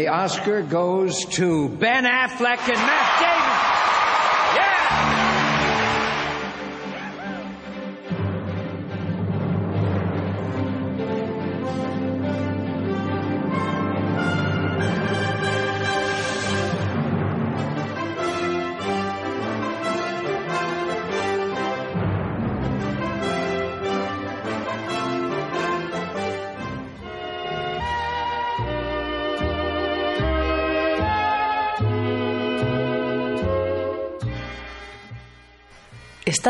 The Oscar goes to Ben Affleck and Matt Damon.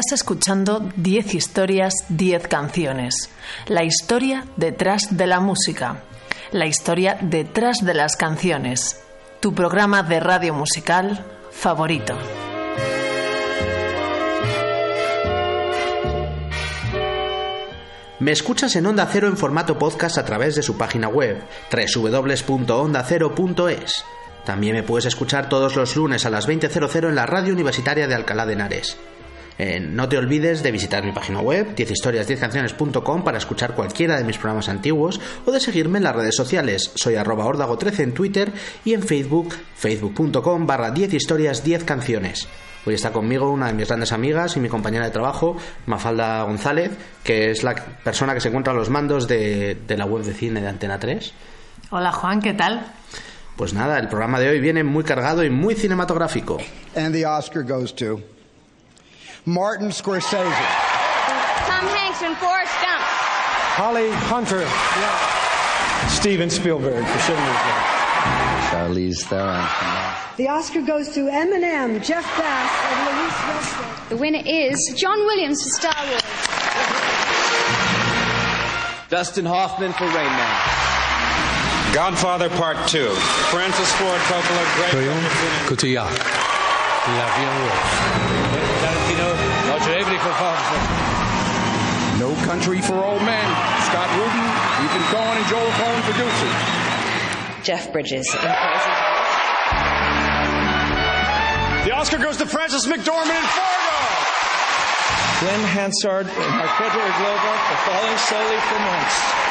Estás escuchando 10 historias, 10 canciones. La historia detrás de la música. La historia detrás de las canciones. Tu programa de radio musical favorito. Me escuchas en Onda Cero en formato podcast a través de su página web, www.ondacero.es. También me puedes escuchar todos los lunes a las 20.00 en la radio universitaria de Alcalá de Henares. Eh, no te olvides de visitar mi página web, 10historias10canciones.com para escuchar cualquiera de mis programas antiguos o de seguirme en las redes sociales. Soy arroba ordago13 en Twitter y en Facebook, facebook.com barra 10 historias 10 canciones. Hoy está conmigo una de mis grandes amigas y mi compañera de trabajo, Mafalda González, que es la persona que se encuentra a los mandos de, de la web de cine de Antena 3. Hola Juan, ¿qué tal? Pues nada, el programa de hoy viene muy cargado y muy cinematográfico. And the Oscar goes to Martin Scorsese, Tom Hanks and Forrest Gump. Holly Hunter. Steven Spielberg for Schindler's List. Charlize Theron. The Oscar goes to Eminem, Jeff Bass, and Louise Westwood. The winner is John Williams for Star Wars. Dustin Hoffman for Rain Man. Godfather Part 2. Francis Ford Coppola, Greg Cotillard. L'avion Tarantino, Roger Avery for Foster. No Country for Old Men, Scott Rudin, Ethan Cohen, and Joel Cohen producers. Jeff Bridges in Crazy. The Oscar goes to Francis McDormand in Fargo. Glenn Hansard and Marquette Glover for Falling Slowly for Months.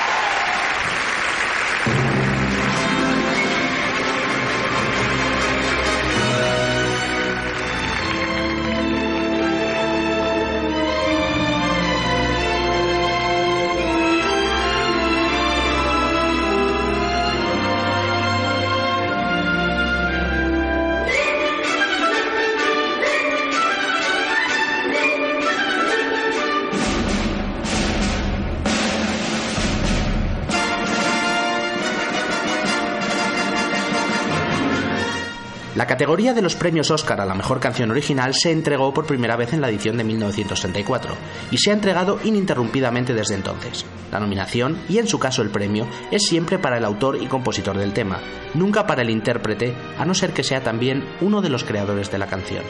Categoría de los premios Oscar a la mejor canción original se entregó por primera vez en la edición de 1934 y se ha entregado ininterrumpidamente desde entonces. La nominación, y en su caso el premio, es siempre para el autor y compositor del tema, nunca para el intérprete, a no ser que sea también uno de los creadores de la canción.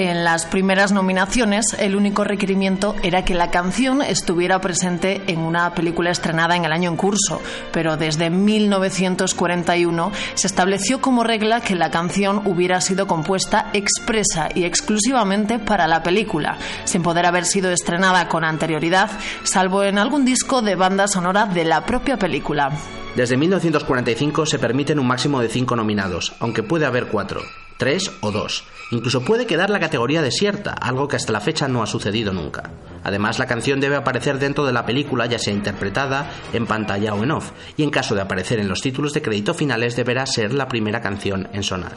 En las primeras nominaciones, el único requerimiento era que la canción estuviera presente en una película estrenada en el año en curso, pero desde 1941 se estableció como regla que la canción hubiera sido compuesta expresa y exclusivamente para la película, sin poder haber sido estrenada con anterioridad, salvo en algún disco de banda sonora de la propia película. Desde 1945 se permiten un máximo de cinco nominados, aunque puede haber cuatro, tres o dos. Incluso puede quedar la categoría desierta, algo que hasta la fecha no ha sucedido nunca. Además, la canción debe aparecer dentro de la película, ya sea interpretada, en pantalla o en off, y en caso de aparecer en los títulos de crédito finales deberá ser la primera canción en sonar.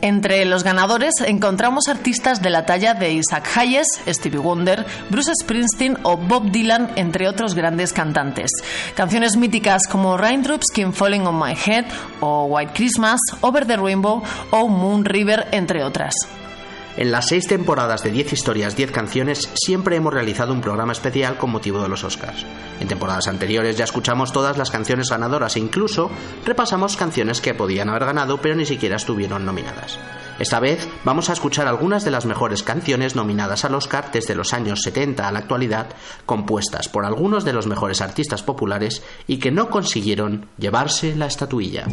Entre los ganadores encontramos artistas de la talla de Isaac Hayes, Stevie Wonder, Bruce Springsteen o Bob Dylan, entre otros grandes cantantes. Canciones míticas como Raindrops Keep Falling on My Head o White Christmas, Over the Rainbow o Moon River, entre otras. En las seis temporadas de 10 historias, 10 canciones, siempre hemos realizado un programa especial con motivo de los Oscars. En temporadas anteriores ya escuchamos todas las canciones ganadoras e incluso repasamos canciones que podían haber ganado pero ni siquiera estuvieron nominadas. Esta vez vamos a escuchar algunas de las mejores canciones nominadas al Oscar desde los años 70 a la actualidad, compuestas por algunos de los mejores artistas populares y que no consiguieron llevarse la estatuilla.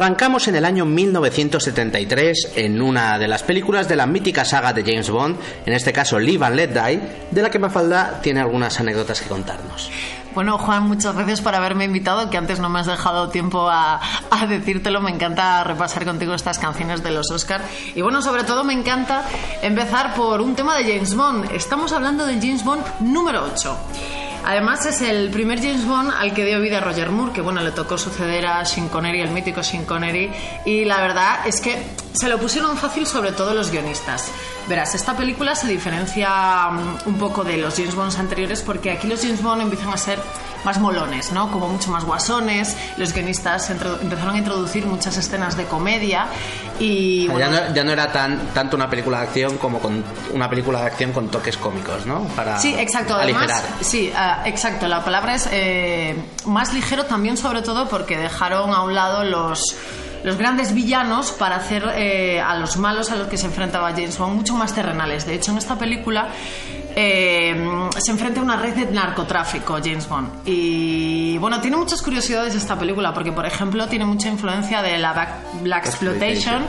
Arrancamos en el año 1973 en una de las películas de la mítica saga de James Bond, en este caso Live and Let Die, de la que Mafalda tiene algunas anécdotas que contarnos. Bueno, Juan, muchas gracias por haberme invitado, que antes no me has dejado tiempo a, a, decírtelo. Me encanta repasar contigo estas canciones de los Oscar. Y bueno, sobre todo me encanta empezar por un tema de James Bond. Estamos hablando del James Bond número 8. Además es el primer James Bond al que dio vida Roger Moore, que bueno, le tocó suceder a Sean Connery, el mítico Sean Connery, y la verdad es que se lo pusieron fácil sobre todo los guionistas. Verás, esta película se diferencia mm, un poco de los James Bonds anteriores porque aquí los James Bond empiezan a ser más molones, ¿no? Como mucho más guasones. Los guionistas empezaron a introducir muchas escenas de comedia y... ya, no, ya, no, era tan, tanto una película de acción como con una película de acción con toques cómicos, ¿no? Para sí, exacto. Además, sí, uh, exacto. La palabra es eh, más ligero también sobre todo porque dejaron a un lado los los grandes villanos para hacer eh, a los malos a los que se enfrentaba James Bond mucho más terrenales. De hecho, en esta película eh, se enfrenta a una red de narcotráfico, James Bond. Y bueno, tiene muchas curiosidades esta película, porque por ejemplo tiene mucha influencia de la Black, Exploitation.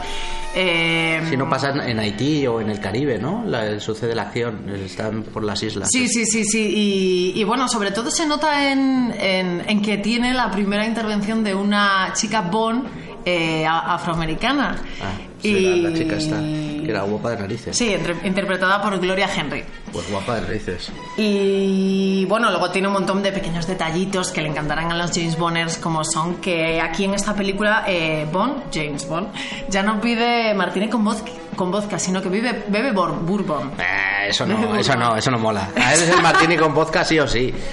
Eh, si no pasa en Haití o en el Caribe, ¿no? La, sucede la acción, están por las islas. Sí, sí, sí, sí. Y, bueno, sobre todo se nota en, en, que tiene la primera intervención de una chica Bond eh, afroamericana. Ah, y... la, chica esta, que era guapa de narices. Sí, interpretada por Gloria Henry. Pues guapa de narices. Y bueno, luego tiene un montón de pequeños detallitos que le encantarán a los James Bonders, como son que aquí en esta película eh, Bond, James Bond, ya no pide Martínez con vodka, con vodka sino que vive, bebe bourbon. Eh, eso no, eso no, eso no mola. A él es el Martini con vodka sí o sí.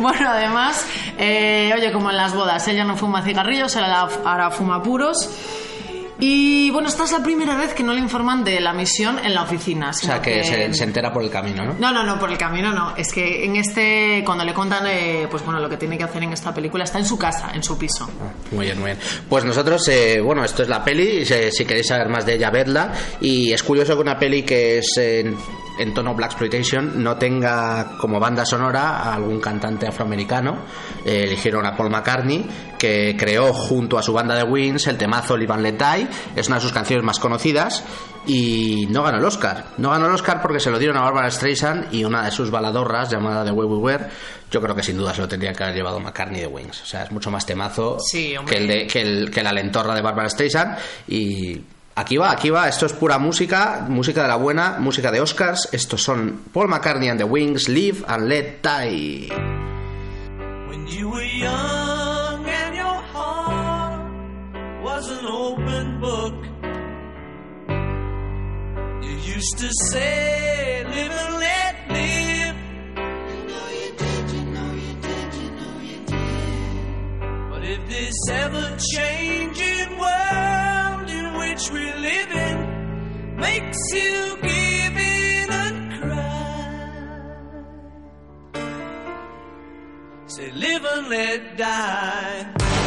Bueno, además, eh, oye, como en las bodas, ella no fuma cigarrillos, ahora fuma puros. Y bueno, esta es la primera vez que no le informan de la misión en la oficina. O sea, que, Se, entera por el camino, ¿no? No, no, no, por el camino no. Es que en este, cuando le contan, eh, pues bueno, lo que tiene que hacer en esta película está en su casa, en su piso. Ah, muy bien, muy bien. Pues nosotros, eh, bueno, esto es la peli, si, queréis saber más de ella, vedla. Y es curioso que una peli que es en, en tono Black Exploitation no tenga como banda sonora a algún cantante afroamericano. Eh, eligieron a Paul McCartney, que creó junto a su banda de Wings el temazo Live and Let Die. Es una de sus canciones más conocidas y no ganó el Oscar. No ganó el Oscar porque se lo dieron a Barbara Streisand y una de sus baladorras llamada The Way We Were. Yo creo que sin duda se lo tendría que haber llevado McCartney de Wings. O sea, es mucho más temazo que, el de, que, el, que la lentorra de Barbara Streisand y Aquí va, aquí va, esto es pura música, música de la buena, música de Oscars. Estos son Paul McCartney and the Wings, Live and Let Die. When you were young and your heart was an open book, you used to say, live and let live. You know you did, you know you did, you know you did. But if this ever changing world, which we live in makes you give in and cry. Say, live and let die.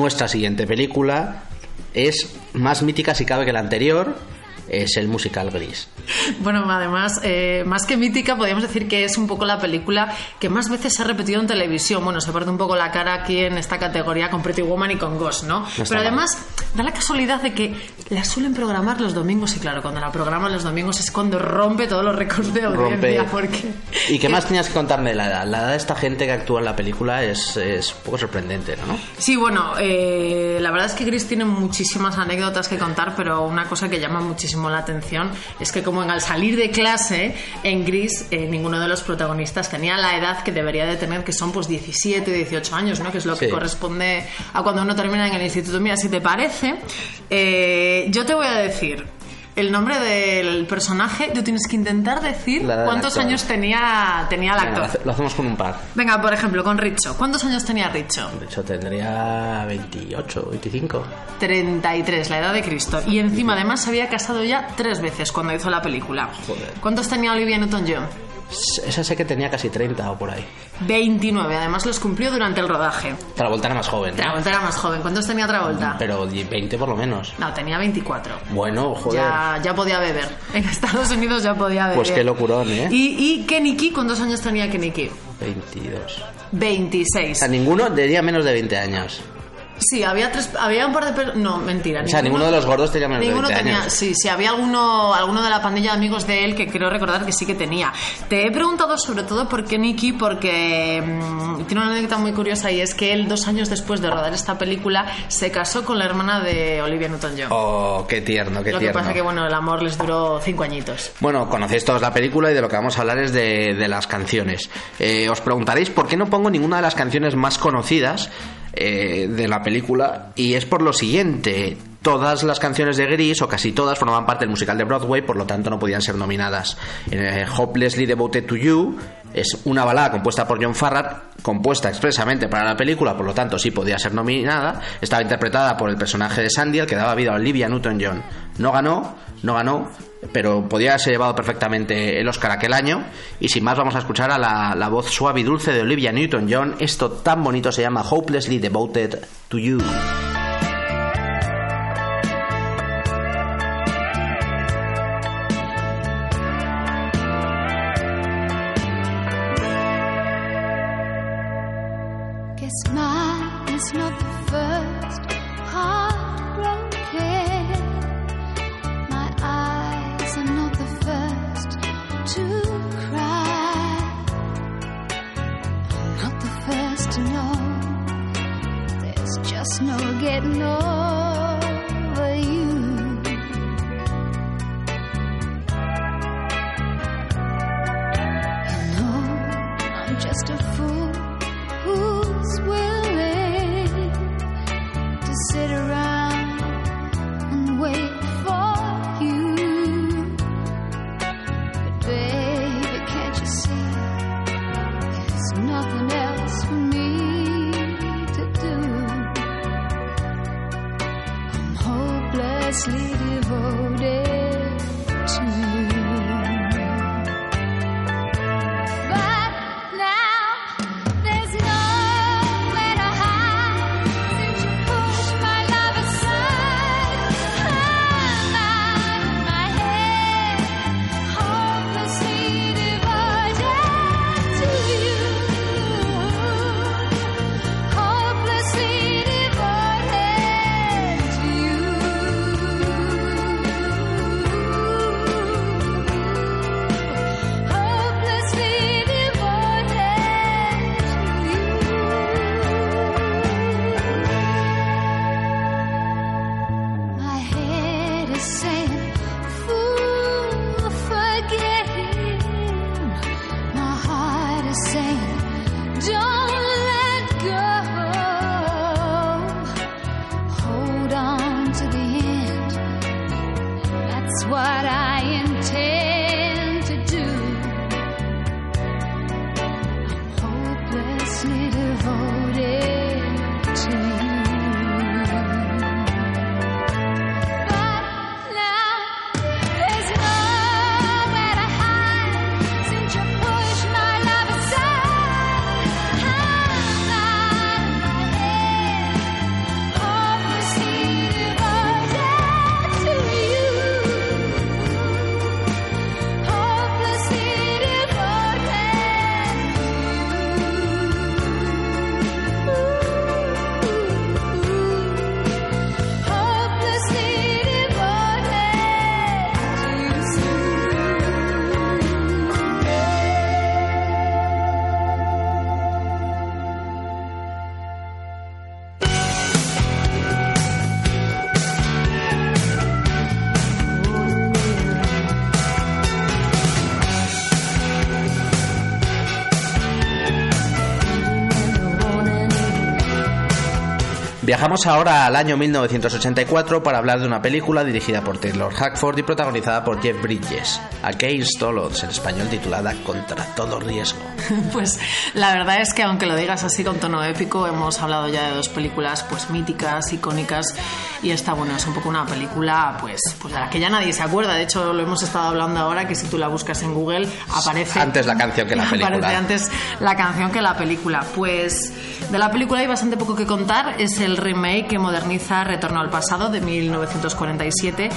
Nuestra siguiente película es más mítica si cabe que la anterior, es el musical gris. Bueno, además, eh, más que mítica, podríamos decir que es un poco la película que más veces se ha repetido en televisión. Bueno, se parte un poco la cara aquí en esta categoría con Pretty Woman y con Ghost, ¿no? Pero mal. además, da la casualidad de que la suelen programar los domingos, y claro, cuando la programan los domingos es cuando rompe todos los récords de audiencia, Rompe. porque... ¿Y qué más tenías que contarme de la edad? La edad de esta gente que actúa en la película es, es un poco sorprendente, ¿no? Sí, bueno, eh, la verdad es que Gris tiene muchísimas anécdotas que contar, pero una cosa que llama muchísimo la atención es que como en al salir de clase en Gris eh, ninguno de los protagonistas tenía la edad que debería de tener, que son pues 17, 18 años, ¿no? Que es lo que corresponde a cuando uno termina en el instituto. Mira, si te parece, eh, yo te voy a decir el nombre del personaje, tú tienes que intentar decir La cuántos años tenía, tenía el actor. lo hacemos con un par. Venga, por ejemplo, con Richo. ¿Cuántos años tenía Richo? Hecho, tendría 28, 25. 33, la edad de Cristo. Y encima, además, se había casado ya tres veces cuando hizo la película. Joder. ¿Cuántos tenía Olivia Newton-John? Esa sé que tenía casi 30 o por ahí. 29. Además, los cumplió durante el rodaje. Travolta era más joven. ¿no? Travolta era más joven. ¿Cuántos tenía Travolta? Pero 20 por lo menos. No, tenía 24. Bueno, joder. Ya, ya podía beber. En Estados Unidos ya podía beber. Pues qué locurón, ¿eh? ¿Y, y Kenny Key? ¿Cuántos años tenía Kenny Key? 22. O 26. sea, ninguno tenía menos de 20 años. Sí, había tres, había un par de no, mentira. O sea, ninguno de los gordos tenía menos de ninguno 20 tenía, años. sí, sí, había alguno, alguno de la pandilla de amigos de él que creo recordar que sí que tenía. Te he preguntado sobre todo por qué Nicky, porque mm, tiene una anécdota muy curiosa y es que él dos años después de rodar esta película se casó con la hermana de Olivia Newton-John. Oh, qué tierno, qué Lo que tierno. pasa que bueno, el amor les duró cinco añitos. Bueno, conocéis todos la película y de lo que vamos a hablar es de, de las canciones. Eh, os preguntaréis por qué no pongo ninguna de las canciones más conocidas eh, de la película y es por lo siguiente. Todas las canciones de Gris, o casi todas, formaban parte del musical de Broadway, por lo tanto no podían ser nominadas. Eh, Hopelessly Devoted to You es una balada compuesta por John Farrar, compuesta expresamente para la película, por lo tanto sí podía ser nominada. Estaba interpretada por el personaje de Sandy, el que daba vida a Olivia Newton-John. No ganó, no ganó, pero podía haberse llevado perfectamente el Oscar aquel año. Y sin más, vamos a escuchar a la, la voz suave y dulce de Olivia Newton-John. Esto tan bonito se llama Hopelessly Devoted to You. To know. There's just no getting over Viajamos ahora al año 1984 para hablar de una película dirigida por Taylor Hackford y protagonizada por Jeff Bridges, Against All Odds, en español titulada Contra todo riesgo. Pues la verdad es que aunque lo digas así con tono épico, hemos hablado ya de dos películas pues míticas, icónicas y esta bueno es un poco una película pues pues de la que ya nadie se acuerda. De hecho lo hemos estado hablando ahora que si tú la buscas en Google aparece Antes la canción que la película. Aparece antes la canción que la película. Pues de la película hay bastante poco que contar. Es el remake que moderniza Retorno al pasado de 1947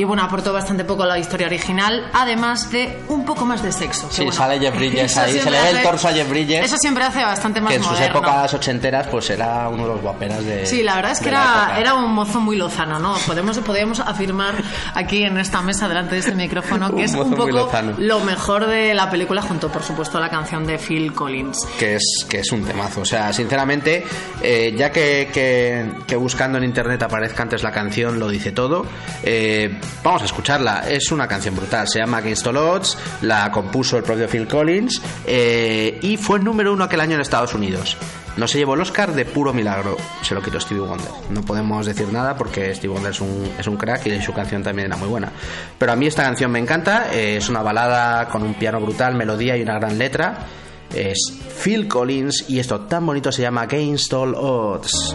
y bueno, aportó bastante poco a la historia original, además de un poco más de sexo. Sí, bueno, sale Jeff Bridges ahí, se le ve el torso a Jeff Bridges. Eso siempre hace bastante más que en sus épocas ochenteras pues era uno de los guaperas de Sí, la verdad es que era, era un mozo muy lozano, ¿no? Podemos, podríamos afirmar aquí en esta mesa, delante de este micrófono, que es un poco lo mejor de la película, junto, por supuesto, a la canción de Phil Collins. que es, que es un temazo. O sea, sinceramente, eh, ya que, que- que buscando en internet aparezca antes la canción, lo dice todo, eh, vamos a escucharla. Es una canción brutal. Se llama Against All Odds, la compuso el propio Phil Collins eh, y fue el número uno aquel año en Estados Unidos. No se llevó el Oscar de puro milagro, se lo quitó Stevie Wonder. No podemos decir nada porque Stevie Wonder es un, es un crack y su canción también era muy buena. Pero a mí esta canción me encanta, eh, es una balada con un piano brutal, melodía y una gran letra. Es Phil Collins y esto tan bonito se llama Against All Odds.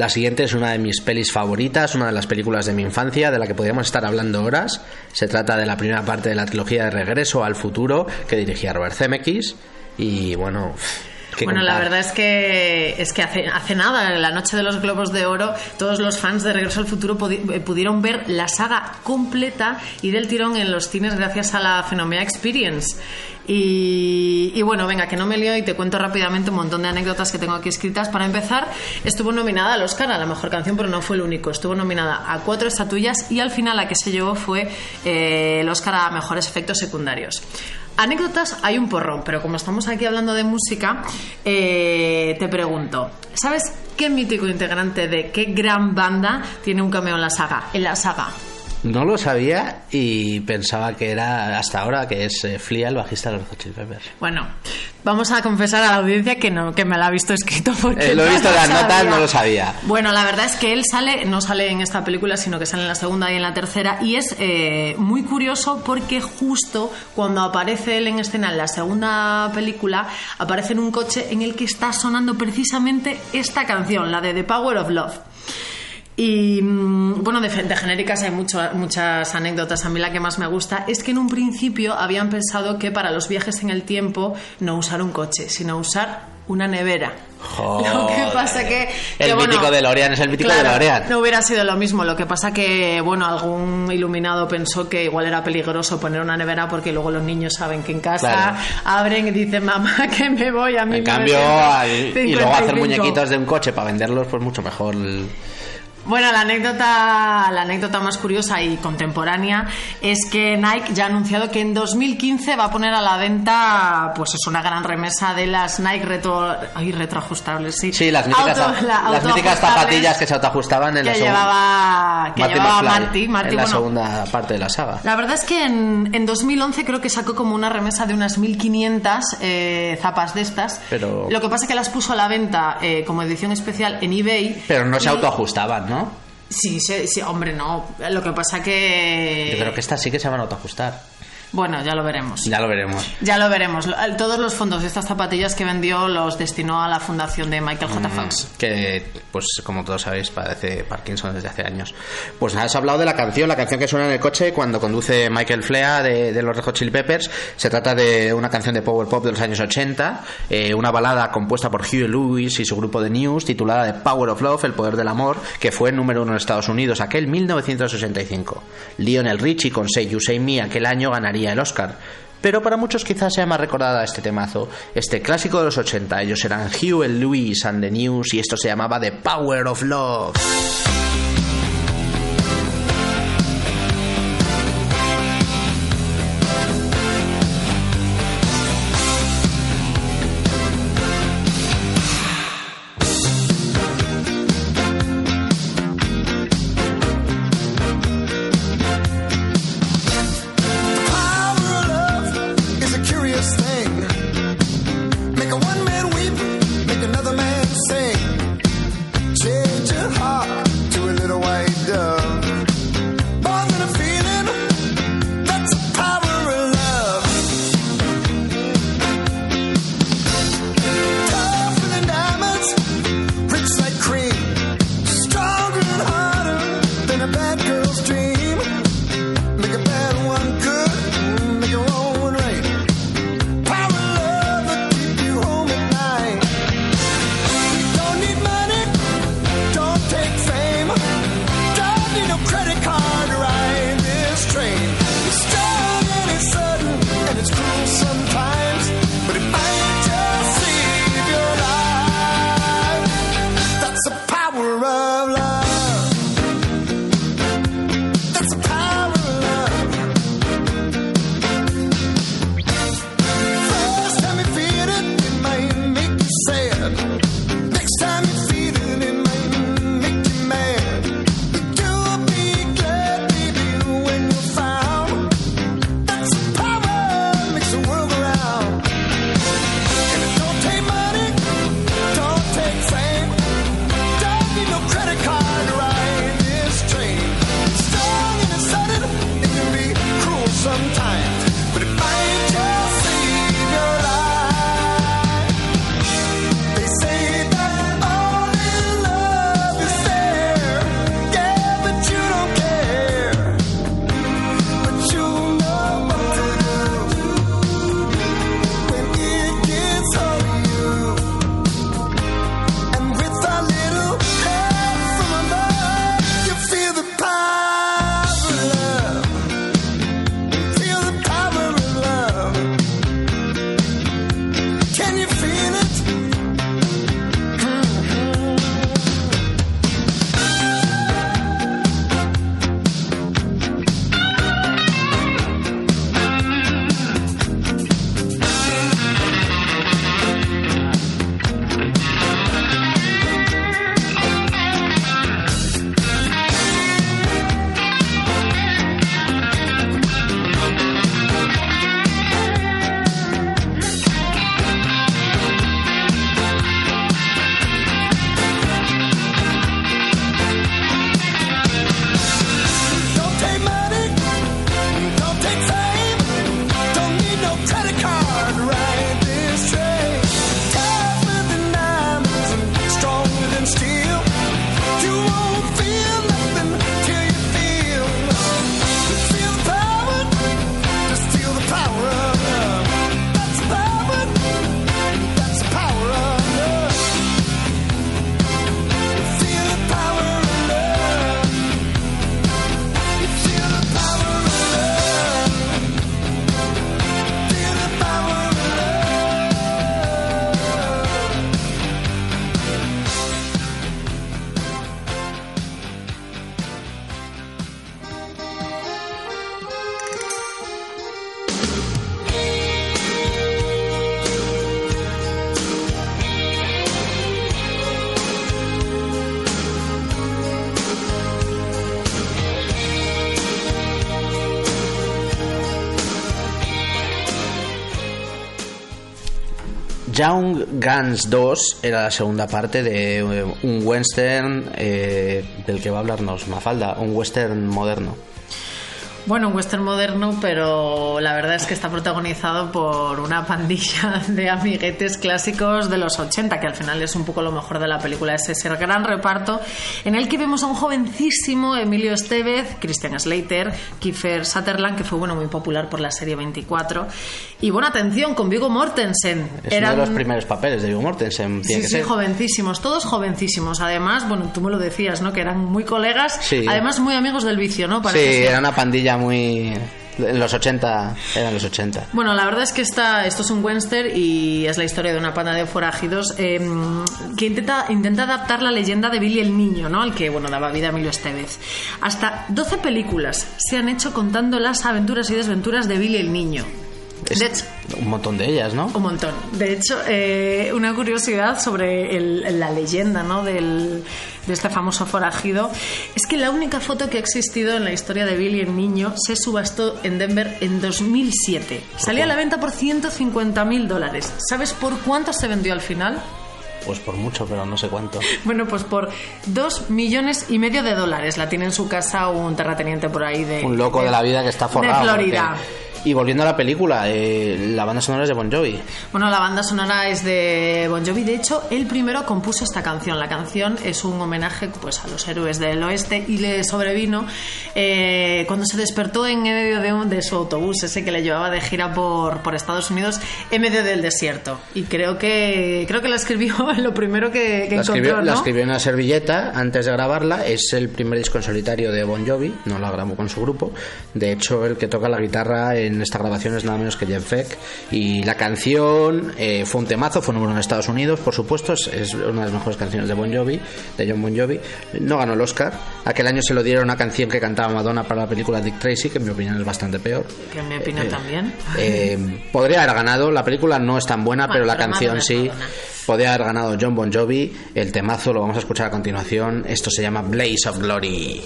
La siguiente es una de mis pelis favoritas, una de las películas de mi infancia, de la que podríamos estar hablando horas. Se trata de la primera parte de la trilogía de Regreso al Futuro, que dirigía Robert Zemeckis. Y bueno, ¿qué Bueno, la verdad es que es que hace, hace nada, en la noche de los Globos de Oro, todos los fans de Regreso al Futuro eh, pudieron ver la saga completa y del tirón en los cines gracias a la Fenomea Experience. Y, bueno, venga, que no me lío y te cuento rápidamente un montón de anécdotas que tengo aquí escritas. Para empezar, estuvo nominada al Oscar a la mejor canción, pero no fue el único. Estuvo nominada a cuatro estatuillas y al final la que se llevó fue eh, el Oscar a mejores efectos secundarios. Anécdotas hay un porrón, pero como estamos aquí hablando de música, eh, te pregunto, ¿sabes qué mítico integrante de qué gran banda tiene un cameo en la saga? En la saga. No lo sabía y pensaba que era hasta ahora que es eh, Flea, el bajista de los Hot Chili Peppers. Bueno, vamos a confesar a la audiencia que no, que me la ha visto escrito porque Eh, lo he no visto en las notas, no lo sabía. Bueno, la verdad es que él sale, no sale en esta película, sino que sale en la segunda y en la tercera, y es eh, muy curioso porque justo cuando aparece él en escena en la segunda película, aparece en un coche en el que está sonando precisamente esta canción, la de The Power of Love. Y mm, bueno, de, de genéricas hay mucho- muchas anécdotas. A mí la que más me gusta es que en un principio habían pensado que para los viajes en el tiempo no usar un coche, sino usar una nevera. Lo que pasa que, que, El bueno, mítico DeLorean es el mítico claro, DeLorean. No hubiera sido lo mismo. Lo que pasa que, bueno, algún iluminado pensó que igual era peligroso poner una nevera porque luego los niños saben que en casa Claro. abren y dicen, mamá, que me voy a mí. En cambio, y luego hacer muñequitos de un coche para venderlos, pues mucho mejor. el- Bueno, la anécdota, la anécdota más curiosa y contemporánea es que Nike ya ha anunciado que en 2015 va a poner a la venta, pues es una gran remesa de las Nike retro, ay, retroajustables, sí. Sí, las míticas, Auto- la- las míticas zapatillas que se autoajustaban en la que segunda. llevaba, que Marty llevaba McFly, Marty, Marty, en la segunda parte de la saga. la verdad es que en, en 2011 creo que sacó como una remesa de unas 1500 eh, zapas de estas. Pero- Lo que pasa es que las puso a la venta eh, como edición especial en eBay. Pero no se autoajustaban, ¿no? Sí, sí, sí, hombre, no. Lo que pasa que. Yo creo que estas sí que se van a autoajustar. Bueno, ya lo veremos. Ya lo veremos. Ya lo veremos. Todos los fondos de estas zapatillas que vendió los destinó a la fundación de Michael J. Fox. que pues como todos sabéis padece Parkinson desde hace años pues nada has hablado de la canción la canción que suena en el coche cuando conduce Michael Flea de, de los Red Hot Chili Peppers se trata de una canción de power pop de los años 80 eh, una balada compuesta por Huey Lewis y su grupo de News titulada The Power of Love el poder del amor que fue número uno en Estados Unidos aquel 1965 Lionel Richie con Say You Say Me aquel año ganaría el Oscar pero para muchos quizás sea más recordada este temazo, este clásico de los 80. Ellos eran Hugh Lewis and the News y esto se llamaba The Power of Love. Young Guns 2 era la segunda parte de eh, un western eh, del que va a hablarnos Mafalda, un western moderno. Bueno, un western moderno, pero la verdad es que está protagonizado por una pandilla de amiguetes clásicos de los 80, que al final es un poco lo mejor de la película, es ese gran reparto en el que vemos a un jovencísimo Emilio Estevez, Christian Slater, Kiefer Sutherland, que fue bueno muy popular por la serie 24, y buena atención con Viggo Mortensen. Es uno de los primeros papeles de Viggo Mortensen. Tiene Sí, que sí, ser. jovencísimos, todos jovencísimos. Además, bueno, tú me lo decías, ¿no? Que eran muy colegas, Sí. además muy amigos del vicio, ¿no? Sí, Parece era una pandilla muy. En los 80. Eran los 80. Bueno, la verdad es que esta, esto es un western y es la historia de una panda de forajidos eh, que intenta, intenta adaptar la leyenda de Billy el Niño, ¿no? Al que, bueno, daba vida a Emilio Estevez. Hasta 12 películas se han hecho contando las aventuras y desventuras de Billy el Niño. Es De hecho, un montón de ellas, ¿no? un montón. De hecho, eh, una curiosidad sobre el- la leyenda ¿no? del, de este famoso forajido es que la única foto que ha existido en la historia de Billy el Niño se subastó en Denver en 2007. Salía a la venta por 150 mil dólares. ¿Sabes por cuánto se vendió al final? Pues por mucho, pero no sé cuánto. Bueno, pues por dos millones y medio de dólares. La tiene en su casa un terrateniente por ahí de... Un loco de la vida que está forrado. De Florida. porque- Y volviendo a la película, eh, la banda sonora es de Bon Jovi. Bueno, la banda sonora es de Bon Jovi. De hecho, él primero compuso esta canción. La canción es un homenaje pues, a los héroes del oeste y le sobrevino eh, cuando se despertó en medio de, un, de su autobús, ese que le llevaba de gira por, por Estados Unidos, en medio del desierto. Y creo que creo que la escribió lo primero que, que La escribió, encontró, la ¿no? escribió en una servilleta antes de grabarla. Es el primer disco en solitario de Bon Jovi. No la grabó con su grupo. De hecho, el que toca la guitarra en esta grabación es nada menos que Jeff Beck. Y la canción eh, fue un temazo, fue número uno en Estados Unidos, por supuesto. Es, es una de las mejores canciones de Bon Jovi, de John Bon Jovi. No ganó el Oscar. Aquel año se lo dieron una canción que cantaba Madonna para la película Dick Tracy, que en mi opinión es bastante peor. Que en mi opinión Eh, también. Eh, podría haber ganado, la película no es tan buena, Bueno, pero la pero canción Madonna sí. Madonna. Podría haber ganado John Bon Jovi, el temazo lo vamos a escuchar a continuación. Esto se llama Blaze of Glory.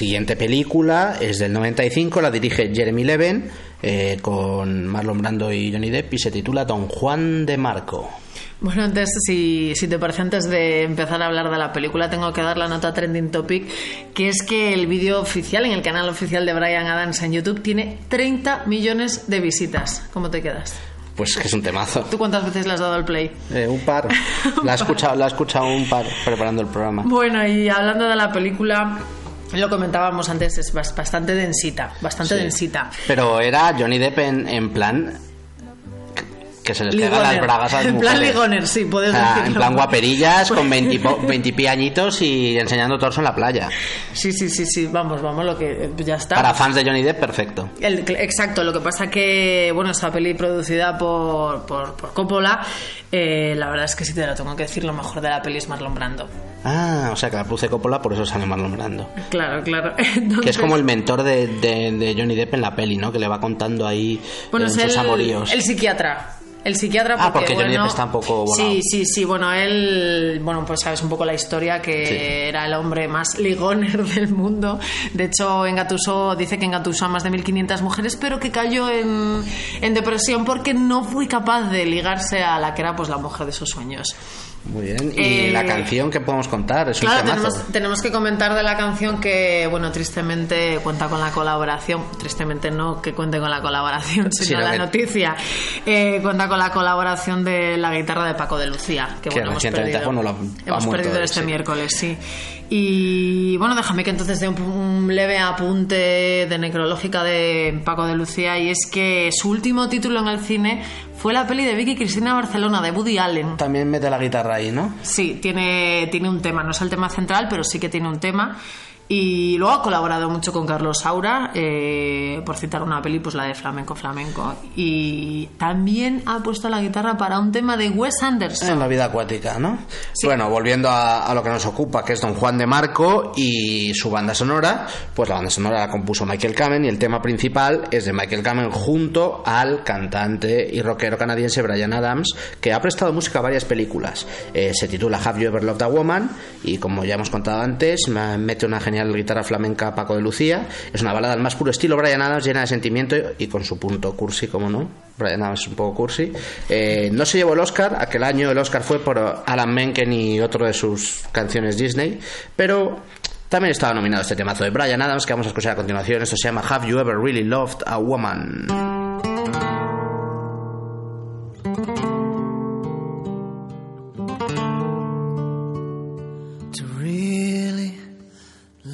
Siguiente película es del 95, la dirige Jeremy Leven eh, con Marlon Brando y Johnny Depp y se titula Don Juan de Marco. Bueno, antes, si, si te parece, antes de empezar a hablar de la película, tengo que dar la nota trending topic, que es que el vídeo oficial, en el canal oficial de Brian Adams en YouTube, tiene 30 millones de visitas. ¿Cómo te quedas? Pues que es un temazo. ¿Tú cuántas veces le has dado al play? Eh, un par. La he escuchado, la he escuchado un par preparando el programa. Bueno, y hablando de la película, lo comentábamos antes, es bas- bastante densita, bastante Sí. densita. Pero era Johnny Depp en, en plan que se les pegan las bragas a las En plan mujeres. ligoner, sí, puedes decirlo. en plan guaperillas con 20, po- 20 pi añitos y enseñando torso en la playa. Sí, sí, sí, sí, vamos, vamos, lo que ya está. Para fans de Johnny Depp, perfecto. El- exacto, lo que pasa que, bueno, esta peli producida por, por, por Coppola, eh, la verdad es que si te lo tengo que decir, lo mejor de la peli es Marlon Brando. Ah, o sea que la produce Coppola, por eso sale Marlon Brando. Claro, claro. Que es Entonces, como el mentor de, de- de Johnny Depp en la peli, ¿no? Que le va contando ahí Bueno, eh, es sus el, amoríos. el psiquiatra. El psiquiatra Ah, porque Johnny bueno, Depp está un poco volado. Sí, sí, sí. Bueno, él, bueno, pues sabes un poco la historia que Sí. era el hombre más ligoner del mundo. De hecho, engatusó, dice que engatusó a más de 1500 mujeres, pero que cayó en, en depresión porque no fue capaz de ligarse a la que era pues la mujer de sus sueños. Muy bien. Y Eh, la canción que podemos contar es Claro, un tenemos, tenemos que comentar de la canción que, bueno, tristemente cuenta con la colaboración, tristemente no que cuente con la colaboración, sino Sino la que- noticia, eh, cuenta con la colaboración de la guitarra de Paco de Lucía, que, bueno, hemos perdido, bueno, hemos perdido él, este sí. miércoles, sí. Y bueno, déjame que entonces dé un, un leve apunte de necrológica de Paco de Lucía y es que su último título en el cine fue la peli de Vicky Cristina Barcelona de Woody Allen. También mete la guitarra ahí, ¿no? Sí, tiene, tiene un tema, no es el tema central, pero sí que tiene un tema. Y luego ha colaborado mucho con Carlos Saura, eh, por citar una peli, pues la de Flamenco Flamenco. Y también ha puesto la guitarra para un tema de Wes Anderson. En la vida acuática, ¿no? Bueno, volviendo a, a lo que nos ocupa, que es Don Juan de Marco y su banda sonora, pues la banda sonora la compuso Michael Kamen y el tema principal es de Michael Kamen junto al cantante y rockero canadiense Brian Adams, que ha prestado música a varias películas. Eh, se titula Have You Ever Loved a Woman y como ya hemos contado antes, me- mete una genial guitarra flamenca Paco de Lucía. Es una balada al más puro estilo Brian Adams, llena de sentimiento y con su punto cursi, como no. Brian Adams es un poco cursi. Eh, no se llevó el Oscar, aquel año el Oscar fue por Alan Menken y otro de sus canciones Disney, pero también estaba nominado este temazo de Brian Adams que vamos a escuchar a continuación. Esto se llama Have You Ever Really Loved a Woman?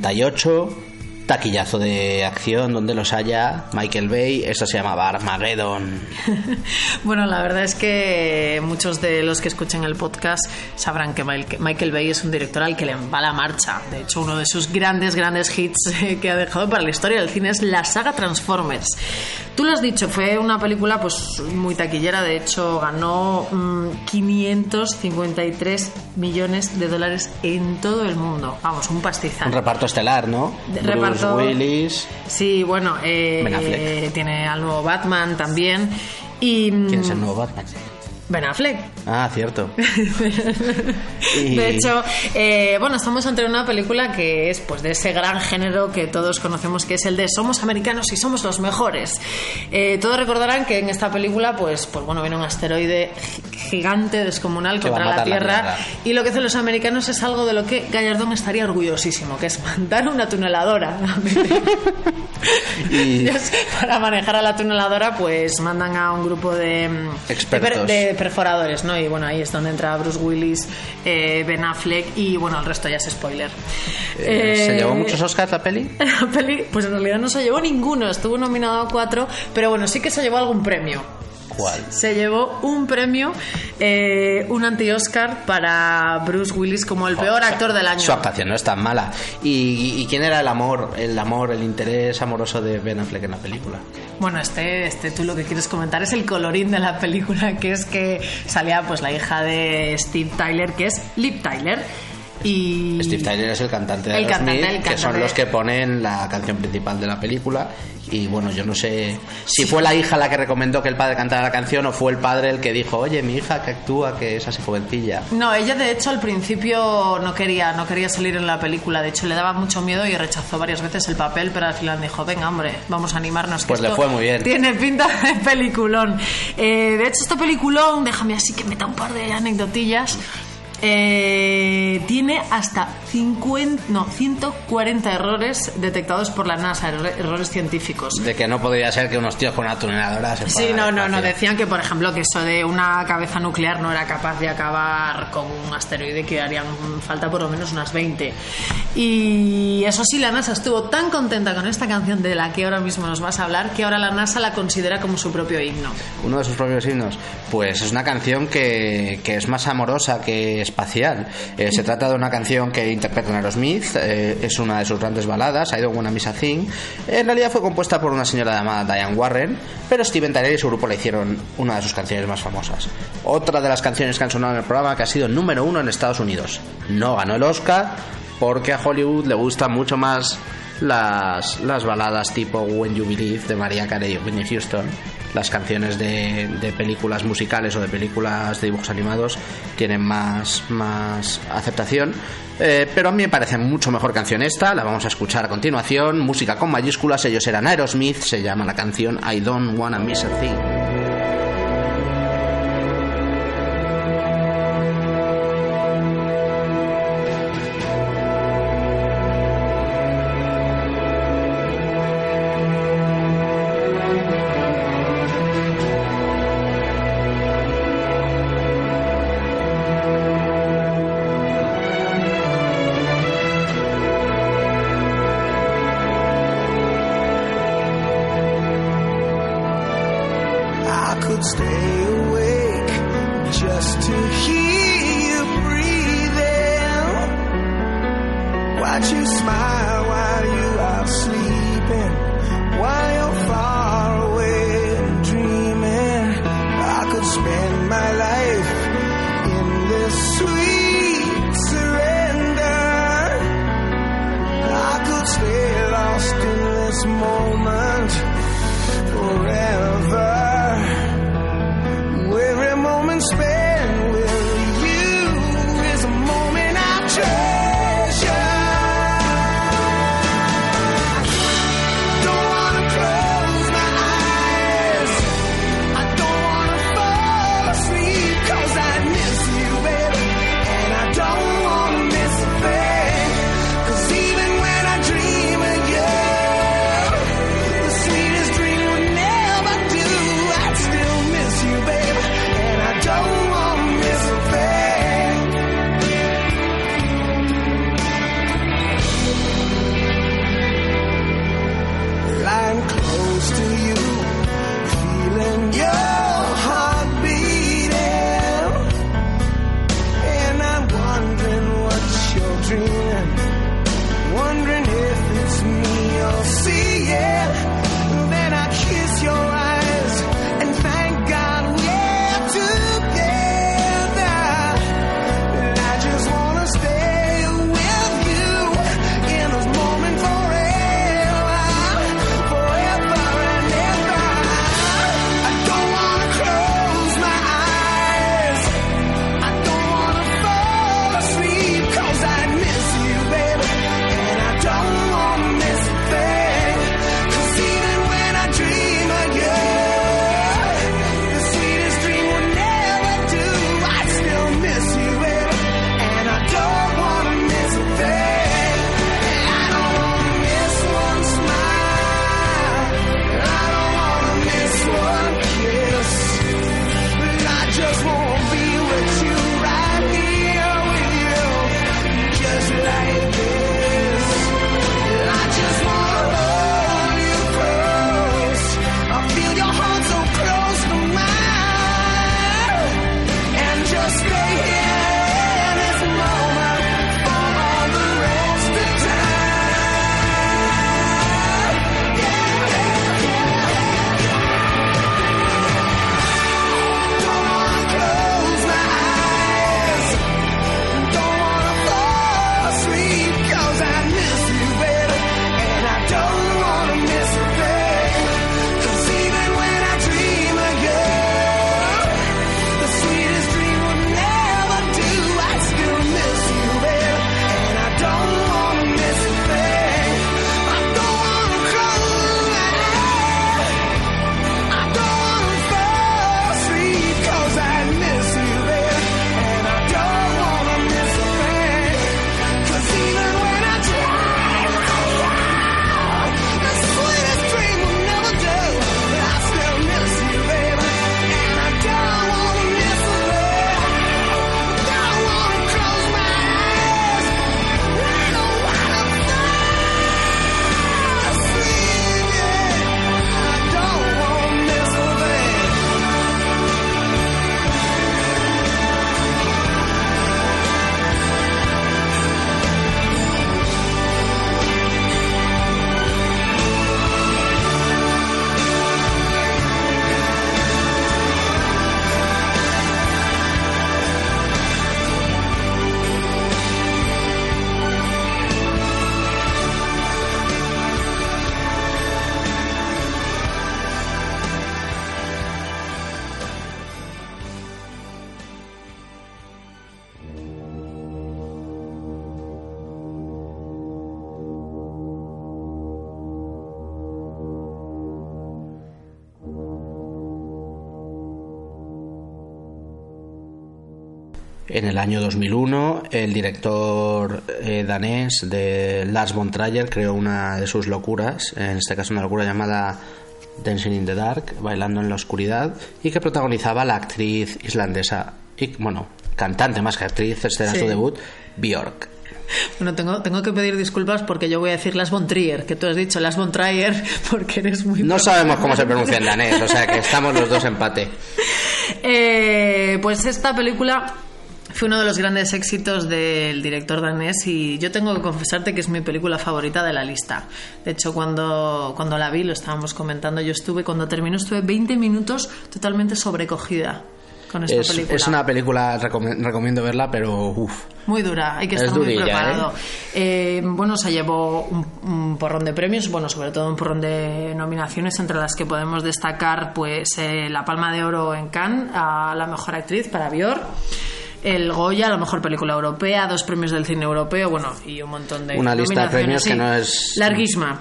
78, taquillazo de acción donde los haya Michael Bay, esto se llamaba Armageddon. bueno, la verdad es que muchos de los que escuchen el podcast sabrán que Michael Bay es un director al que le va la marcha. De hecho, uno de sus grandes, grandes hits eh, que ha dejado para la historia del cine es la saga Transformers. Tú lo has dicho, fue una película pues muy taquillera, de hecho ganó mmm, 553 millones de dólares en todo el mundo. Vamos, un pastizal. Un reparto estelar, ¿no? De- Bruce reparto- Willis. Sí, bueno, eh, Ben Affleck. tiene al nuevo Batman también. Y, mm, ¿Quién es el nuevo Batman? Ben Affleck. Ah, cierto. Y- De hecho, eh, bueno, estamos ante una película que es pues de ese gran género que todos conocemos que es el de somos americanos y somos los mejores. Eh, todos recordarán que en esta película, pues, pues bueno, viene un asteroide gi- gigante, descomunal Que la tierra, y lo que hacen los americanos es algo de lo que Gallardón estaría orgullosísimo, que es mandar una tuneladora. Y- para manejar a la tuneladora, pues mandan a un grupo de, mm, Expertos. de, per- de perforadores, ¿no? Y bueno, ahí es donde entra Bruce Willis, eh, Ben Affleck y bueno, el resto ya es spoiler. Eh, ¿Se Eh, llevó muchos Oscars la peli? La peli, pues en realidad no se llevó ninguno, estuvo nominado a cuatro, pero bueno, sí que se llevó algún premio. Se llevó un premio, eh, un anti-Oscar para Bruce Willis como el peor actor del año. Su actuación no es tan mala. ¿Y, y quién era el amor, el amor, el interés amoroso de Ben Affleck en la película? Bueno, este, este tú lo que quieres comentar es el colorín de la película, que es que salía pues la hija de Steve Tyler, que es Liv Tyler. Y Steve Tyler es el cantante de El cantante, el que son los que ponen la canción principal de la película. Y bueno, yo no sé si fue la hija la que recomendó que el padre cantara la canción o fue el padre el que dijo, oye, mi hija que actúa, que es así jovencilla. No, ella de hecho al principio no quería, no quería salir en la película, de hecho le daba mucho miedo y rechazó varias veces el papel, pero al final dijo, venga hombre, vamos a animarnos. que Pues le fue muy bien. Tiene pinta de peliculón. Eh, de hecho este peliculón, déjame así que meta un par de anecdotillas. Eh, tiene hasta 50, no, 140 errores detectados por la NASA, erro- errores científicos. De que no podría ser que unos tíos con una tuneladora se Sí, no, no, no. Decían que, por ejemplo, que eso de una cabeza nuclear no era capaz de acabar con un asteroide que harían falta por lo menos unas 20. Y eso sí, la NASA estuvo tan contenta con esta canción de la que ahora mismo nos vas a hablar que ahora la NASA la considera como su propio himno. uno de sus propios himnos. Pues es una canción que, que es más amorosa que espacial. Eh, se trata de una canción que interpretan Aerosmith, eh, es una de sus grandes baladas, I Don't Wanna Miss a Thing. En realidad fue compuesta por una señora llamada Diane Warren, pero Steven Tyler y su grupo le hicieron una de sus canciones más famosas. Otra de las canciones que han sonado en el programa que ha sido número uno en Estados Unidos. No ganó el Oscar porque a Hollywood le gustan mucho más las, las baladas tipo When You Believe de María Carey y Whitney Houston. Las canciones de, de películas musicales o de películas de dibujos animados tienen más, más aceptación. Eh, pero a mí me parece mucho mejor canción esta, la vamos a escuchar a continuación. Música con mayúsculas, ellos eran Aerosmith, se llama la canción I Don't Wanna Miss a Thing. En el año 2001, el director eh, danés de Lars von Trier creó una de sus locuras, en este caso una locura llamada Dancing in the Dark, bailando en la oscuridad, y que protagonizaba la actriz islandesa, y, bueno, cantante más que actriz, este era Sí. su debut, Björk. Bueno, tengo, tengo que pedir disculpas porque yo voy a decir Las von Trier, que tú has dicho Las von Trier porque eres muy... No sabemos cómo se pronuncia en danés, o sea que estamos los dos empate. Eh, pues esta película fue uno de los grandes éxitos del director danés y yo tengo que confesarte que es mi película favorita de la lista. De hecho, cuando, cuando la vi, lo estábamos comentando, yo estuve, cuando terminó, estuve 20 minutos totalmente sobrecogida con esta Es, película. es una película, recomiendo verla, pero uff. Muy dura, hay que Es estar muy durilla, preparado. Eh, bueno, se llevó un, un porrón de premios, bueno, sobre todo un porrón de nominaciones, entre las que podemos destacar pues eh, la Palma de Oro en Cannes a la mejor actriz para Björk, el Goya, la mejor película europea, dos premios del cine europeo, bueno, y un montón de Una lista de nominaciones, premios que no es- larguísima.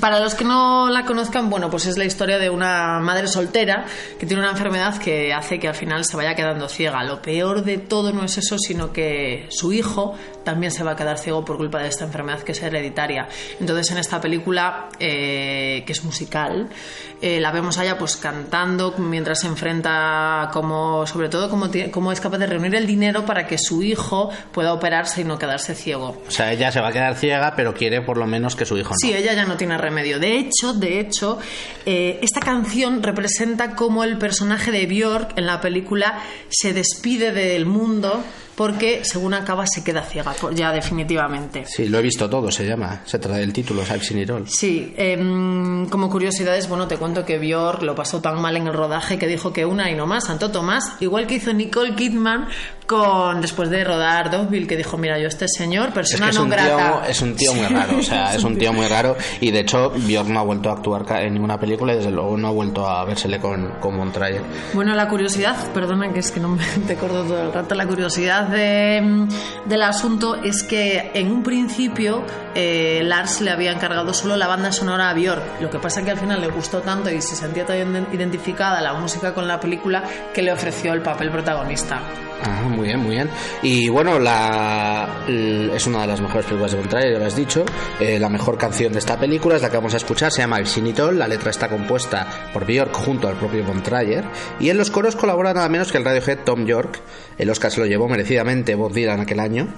Para los que no la conozcan, bueno, pues es la historia de una madre soltera que tiene una enfermedad que hace que al final se vaya quedando ciega. Lo peor de todo no es eso, sino que su hijo también se va a quedar ciego por culpa de esta enfermedad que es hereditaria. Entonces, en esta película, eh, que es musical, eh, la vemos a ella pues cantando mientras se enfrenta como, sobre todo, cómo, cómo es capaz de reunir el dinero para que su hijo pueda operarse y no quedarse ciego. O sea, ella se va a quedar ciega, pero quiere por lo menos que su hijo no. Sí, ella ya no tiene remedio. De hecho, de hecho, eh, esta canción representa cómo el personaje de Björk en la película se despide del mundo porque, según acaba, se queda ciega, ya definitivamente. Sí, lo he visto todo, se llama. Se trae el título, all. Sí, em, como curiosidades, bueno, te cuento que Björk lo pasó tan mal en el rodaje que dijo que una y no más, Santo Tomás, igual que hizo Nicole Kidman con después de rodar Dogville, que dijo, mira, yo este señor, Es persona que es no grata. tío, es un tío muy raro, o sea, es un tío muy raro. Y de hecho, Björk no ha vuelto a actuar en ninguna película y desde luego no ha vuelto a vérsele con, con. Bueno, la curiosidad, perdona que es que no me te acuerdo todo el rato, la curiosidad de- del asunto es que en un principio eh, Lars le había encargado solo la banda sonora a Björk. Lo que pasa que al final le gustó tanto y se sentía tan identificada la música con la película que le ofreció el papel protagonista. Ah, muy bien, muy bien. Y bueno, la, es una de las mejores películas de Montrayer, ya lo has dicho. Eh, la mejor canción de esta película es la que vamos a escuchar, se llama It All. La letra está compuesta por Björk junto al propio Montrayer. Y en los coros colabora nada menos que el Radiohead Tom York. El Oscar se lo llevó Bob Dylan aquel año.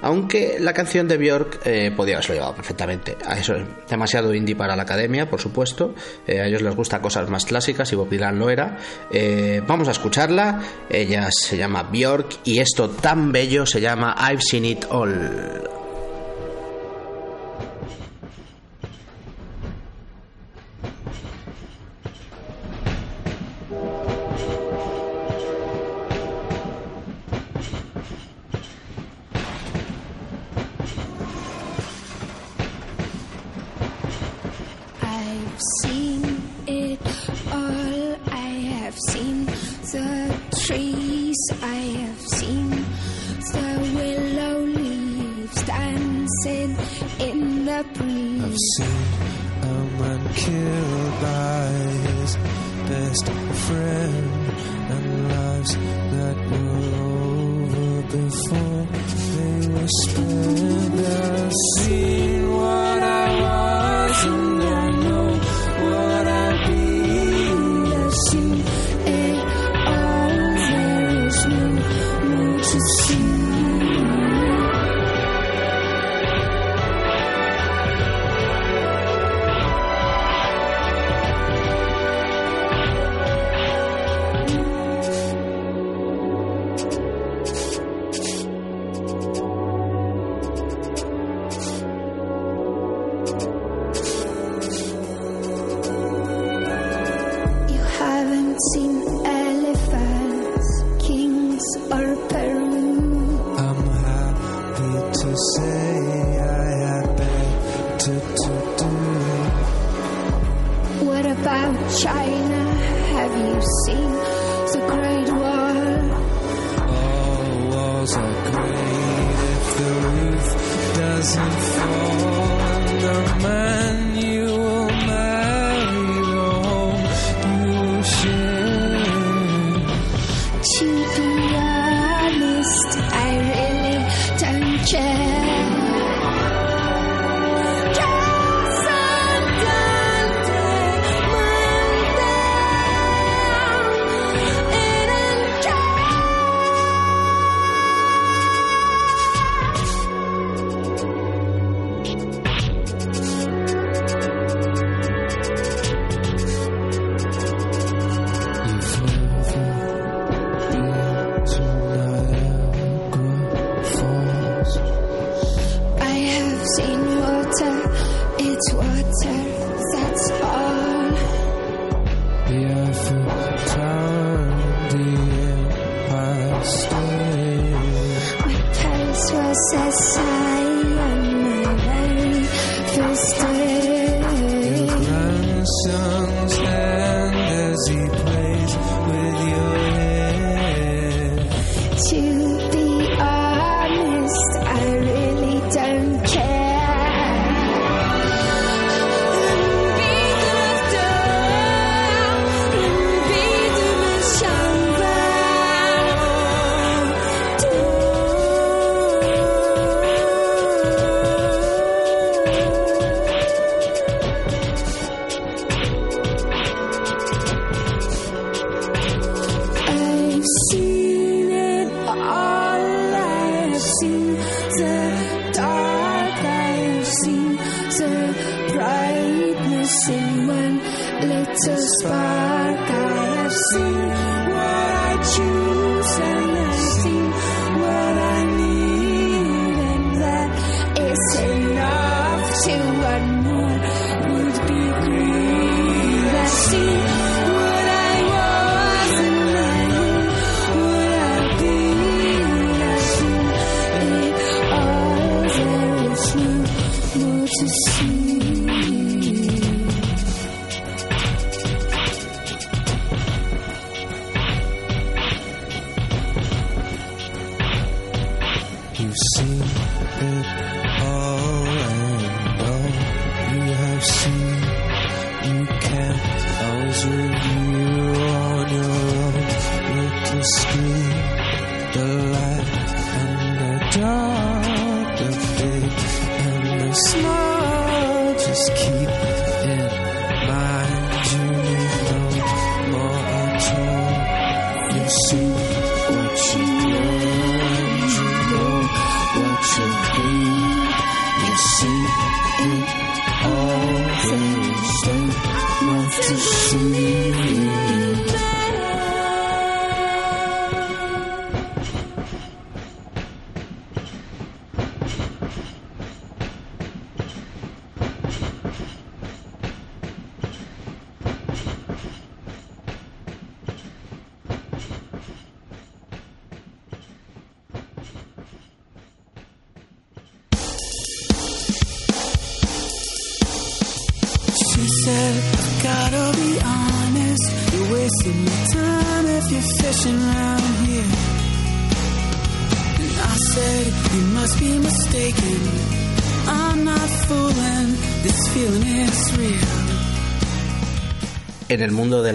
Aunque la canción de Björk eh, podía haberse llevado perfectamente. Eso es demasiado indie para la academia, por supuesto. Eh, a ellos les gustan cosas más clásicas y Bob Dylan lo era. Eh, vamos a escucharla. Ella se llama Björk y esto tan bello se llama I've Seen It All. I have seen the willow leaves dancing in the breeze. I've seen a man killed by his best friend, and lives that were over before they were spent. I've seen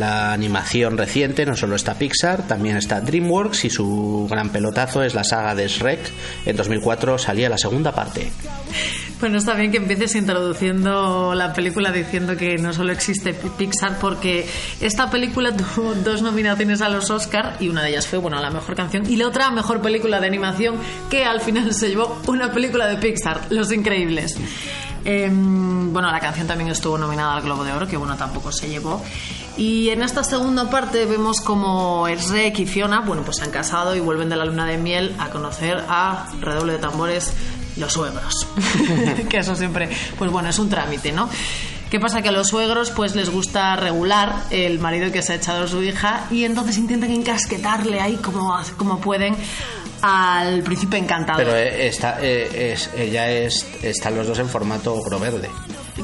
la animación reciente no solo está Pixar, también está DreamWorks y su gran pelotazo es la saga de Shrek. En 2004 salía la segunda parte. Bueno, está bien que empieces introduciendo la película diciendo que no solo existe Pixar porque esta película tuvo dos nominaciones a los Oscar y una de ellas fue, bueno, la mejor canción y la otra mejor película de animación que al final se llevó una película de Pixar, Los Increíbles. Eh, bueno, la canción también estuvo nominada al Globo de Oro, que bueno, tampoco se llevó. Y en esta segunda parte vemos como Shrek y Fiona, bueno, pues se han casado y vuelven de la luna de miel a conocer a redoble de tambores los suegros. que eso siempre, pues bueno, es un trámite, ¿no? ¿Qué pasa? Que a los suegros pues les gusta regular el marido que se ha echado a su hija y entonces intentan encasquetarle ahí como, como pueden al príncipe encantador. Pero eh, está, eh, es, ella es, están los dos en formato ogro verde.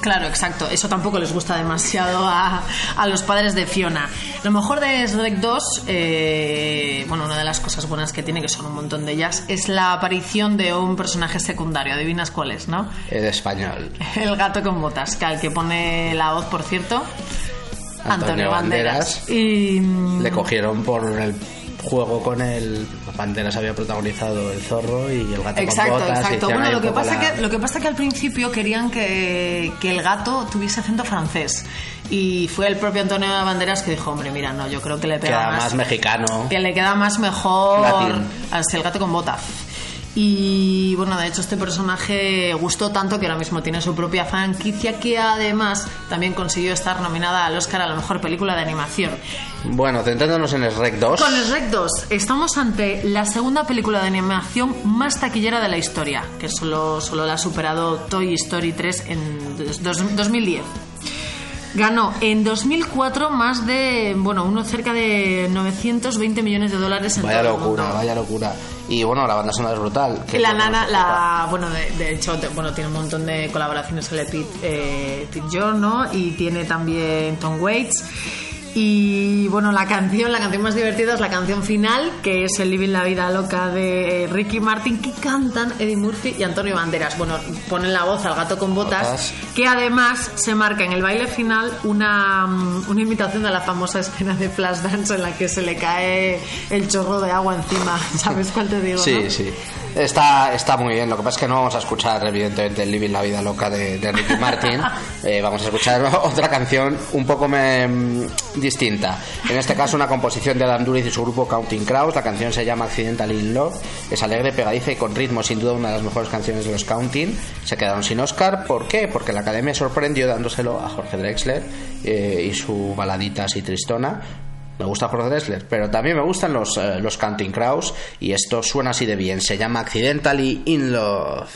Claro, exacto. Eso tampoco les gusta demasiado a, a los padres de Fiona. Lo mejor de Shrek 2, eh, bueno, una de las cosas buenas que tiene, que son un montón de ellas, es la aparición de un personaje secundario. Adivinas cuál es, ¿no? En español. El gato con botas, que al que pone la voz, por cierto, Antonio, Banderas. Y Le cogieron por el juego con el Banderas había protagonizado el zorro y el gato Exacto, con botas. exacto. Bueno, lo que, pasa la- que, lo que pasa que al principio querían que, que el gato tuviese acento francés. Y fue el propio Antonio Banderas que dijo, hombre, mira, no, yo creo que le pega queda más mexicano. que le queda más mejor al el gato con botas. Y bueno, de hecho este personaje gustó tanto que ahora mismo tiene su propia franquicia que además también consiguió estar nominada al Oscar a la mejor película de animación. Bueno, centrándonos en el Rec 2. Con el Rec 2 estamos ante la segunda película de animación más taquillera de la historia, que solo, solo la ha superado Toy Story 3 en dos- dos- 2010. Ganó en 2004 más de, bueno, uno cerca de 920 millones de dólares en Vaya todo el locura, mundo. vaya locura. Y bueno, la banda sonora es brutal. que La nana, la, bueno, de, de hecho, te- bueno, tiene un montón de colaboraciones con el Pete, eh, Pete ¿no? Y tiene también Tom Waits. Y bueno, la canción, la canción más divertida es la canción final, que es el Living la Vida Loca de Ricky Martin, que cantan Eddie Murphy y Antonio Banderas. Bueno, ponen la voz al gato con botas, Botas. que además se marca en el baile final una, mm, una imitación de la famosa escena de Flashdance en la que se le cae el chorro de agua encima. ¿Sabes cuál te digo? Sí, no? sí. Está, está muy bien. Lo que pasa es que no vamos a escuchar, evidentemente, el Living la Vida Loca de, de Ricky Martin. Eh, vamos a escuchar otra canción un poco me- distinta. En este caso, una composición de Adam Duritz y su grupo Counting Crows. La canción se llama Accidental in Love. Es alegre, pegadiza y con ritmo, sin duda, una de las mejores canciones de los Counting. Se quedaron sin Oscar. ¿Por qué? Porque la academia sorprendió dándoselo a Jorge Drexler eh, y su baladita así tristona. Me gusta Jorge Drexler, pero también me gustan los, eh, los Counting Crows y esto suena así de bien. Se llama Accidentally in Love.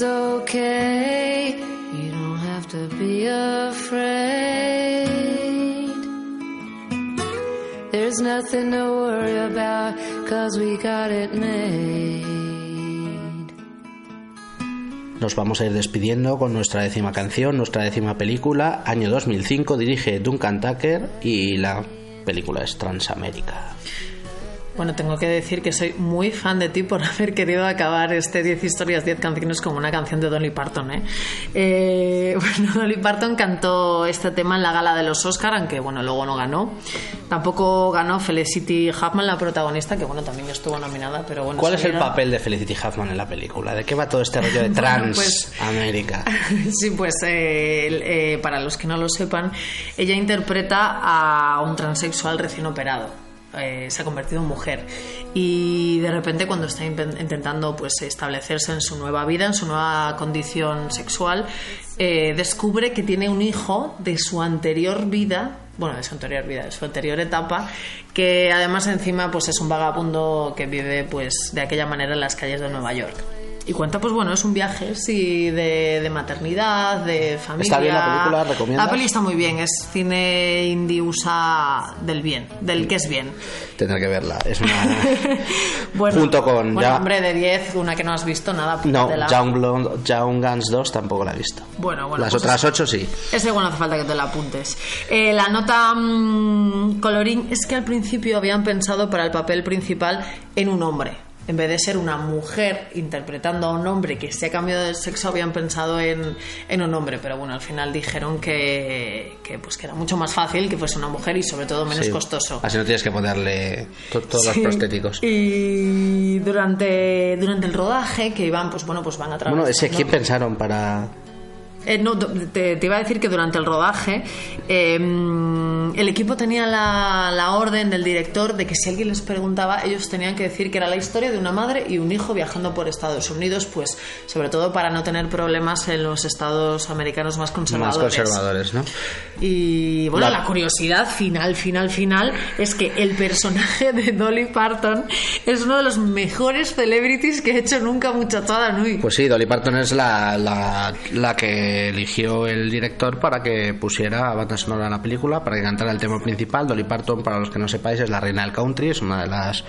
It's okay, you don't have to be afraid. There's nothing to worry about, cause we got it made. Nos vamos a ir despidiendo con nuestra décima canción, nuestra décima película, año 2005, dirige Duncan Tucker y la película es Transamérica. Bueno, tengo que decir que soy muy fan de ti por haber querido acabar este 10 historias, 10 canciones con una canción de Dolly Parton. ¿eh? Eh, bueno, Dolly Parton cantó este tema en la gala de los Oscar, aunque bueno, luego no ganó. Tampoco ganó Felicity Huffman, la protagonista, que bueno, también estuvo nominada, pero bueno. ¿Cuál es el papel de Felicity Huffman en la película? ¿De qué va todo este rollo de Bueno, pues- Transamérica? Sí, pues eh, eh, para los que no lo sepan, ella interpreta a un transexual recién operado. Eh, se ha convertido en mujer. Y de repente cuando está intentando pues establecerse en su nueva vida en su nueva condición sexual eh, descubre que tiene un hijo de su anterior vida bueno de su anterior vida de su anterior etapa que además encima pues es un vagabundo que vive pues de aquella manera en las calles de Nueva York y cuenta, pues bueno, es un viaje, sí, de, de maternidad, de familia. ¿Está bien la película? ¿Recomiendas? La peli está muy bien, es cine indie USA del bien, del que es bien. Tendré que verla. Es una. Bueno, Junto con bueno, ya- hombre, de 10, una que no has visto, nada. No, apúntatela. Young, Blonde- Young Guns 2 tampoco la he visto. Bueno, bueno. Las pues otras 8 sí. Esa igual no hace falta que te la apuntes. Eh, la nota mm, colorín es que al principio habían pensado para el papel principal en un hombre. En vez de ser una mujer interpretando a un hombre que se ha cambiado de sexo, habían pensado en, en un hombre. Pero bueno, al final dijeron que, que, pues, que era mucho más fácil que fuese una mujer y sobre todo menos Sí. costoso. Así no tienes que ponerle to- todos los prostéticos. Y durante, durante el rodaje, que iban, pues bueno, pues van a trabajar. Bueno, ese ¿quién pensaron para.? Eh, no, te, te iba a decir que durante el rodaje eh, el equipo tenía la, la orden del director de que si alguien les preguntaba, ellos tenían que decir que era la historia de una madre y un hijo viajando por Estados Unidos, pues sobre todo para no tener problemas en los estados americanos más Más conservadores. conservadores, ¿no? Y bueno, La- la curiosidad final, final, final es que el personaje de Dolly Parton es uno de los mejores celebrities que ha hecho nunca muchachada Nui. Pues sí, Dolly Parton es la, la, la eligió el director para que pusiera banda sonora a la película, para que el tema principal. Dolly Parton, para los que no sepáis, es la reina del country, es una de las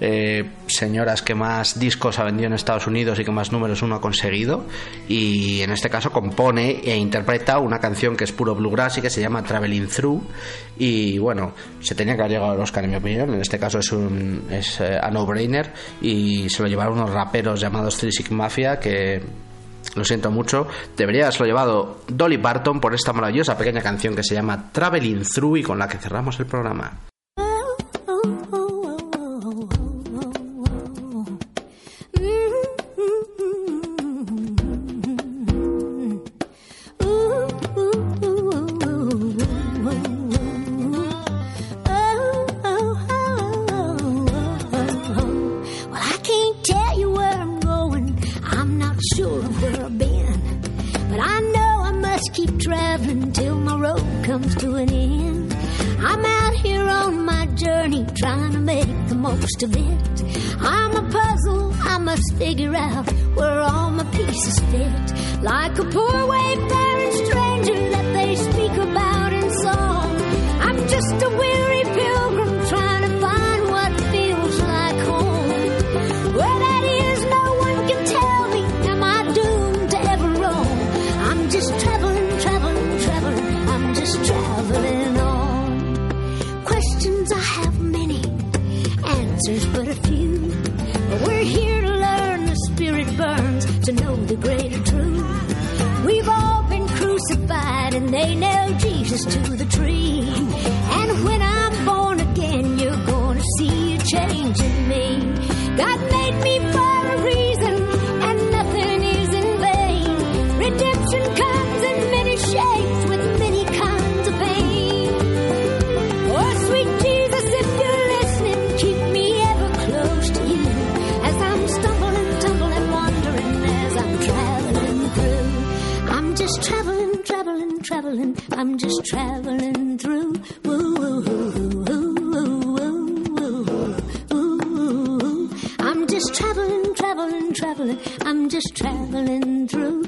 eh, señoras que más discos ha vendido en Estados Unidos y que más números uno ha conseguido. Y en este caso compone e interpreta una canción que es puro bluegrass y que se llama Traveling Through. Y bueno, se tenía que haber llegado al Oscar, en mi opinión. En este caso es, un, es eh, a no-brainer y se lo llevaron unos raperos llamados Three Six Mafia que lo siento mucho, debería haberlo llevado Dolly Parton por esta maravillosa pequeña canción que se llama Traveling Through y con la que cerramos el programa. Traveling, traveling. I'm just traveling through. Woo, woo, woo, woo, woo, woo, woo, woo. I'm just traveling, traveling, traveling. traveling. I'm just traveling through.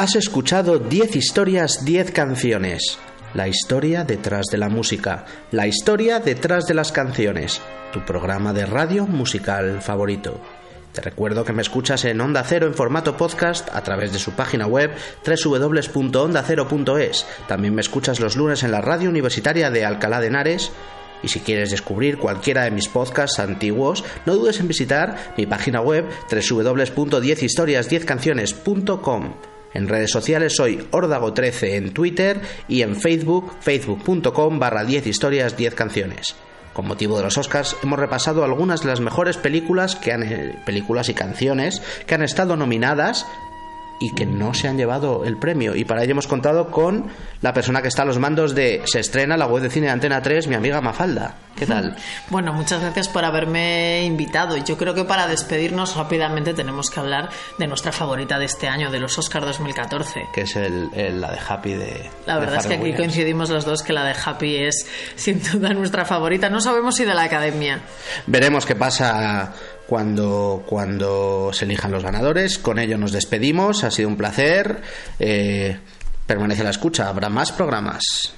Has escuchado 10 historias, 10 canciones. La historia detrás de la música, la historia detrás de las canciones. Tu programa de radio musical favorito. Te recuerdo que me escuchas en Onda Cero en formato podcast a través de su página web www.ondacero.es. También me escuchas los lunes en la radio universitaria de Alcalá de Henares. Y si quieres descubrir cualquiera de mis podcasts antiguos, no dudes en visitar mi página web www.10historias10canciones.com. En redes sociales soy Ordago13 en Twitter y en Facebook, facebook.com barra 10 historias 10 canciones. Con motivo de los Oscars hemos repasado algunas de las mejores películas que han eh, películas y canciones que han estado nominadas y que no se han llevado el premio. Y para ello hemos contado con la persona que está a los mandos de Se estrena la web de cine de Antena 3, mi amiga Mafalda. ¿Qué tal? Bueno, muchas gracias por haberme invitado. Yo creo que para despedirnos rápidamente tenemos que hablar de nuestra favorita de este año, de los Oscars 2014. Que es el, el- la de Happy de. La de verdad es que aquí Williams. coincidimos los dos que la de Happy es sin duda nuestra favorita. No sabemos si de la academia. Veremos qué pasa cuando, cuando se elijan los ganadores. Con ello nos despedimos, ha sido un placer. Eh, permanece la escucha, habrá más programas.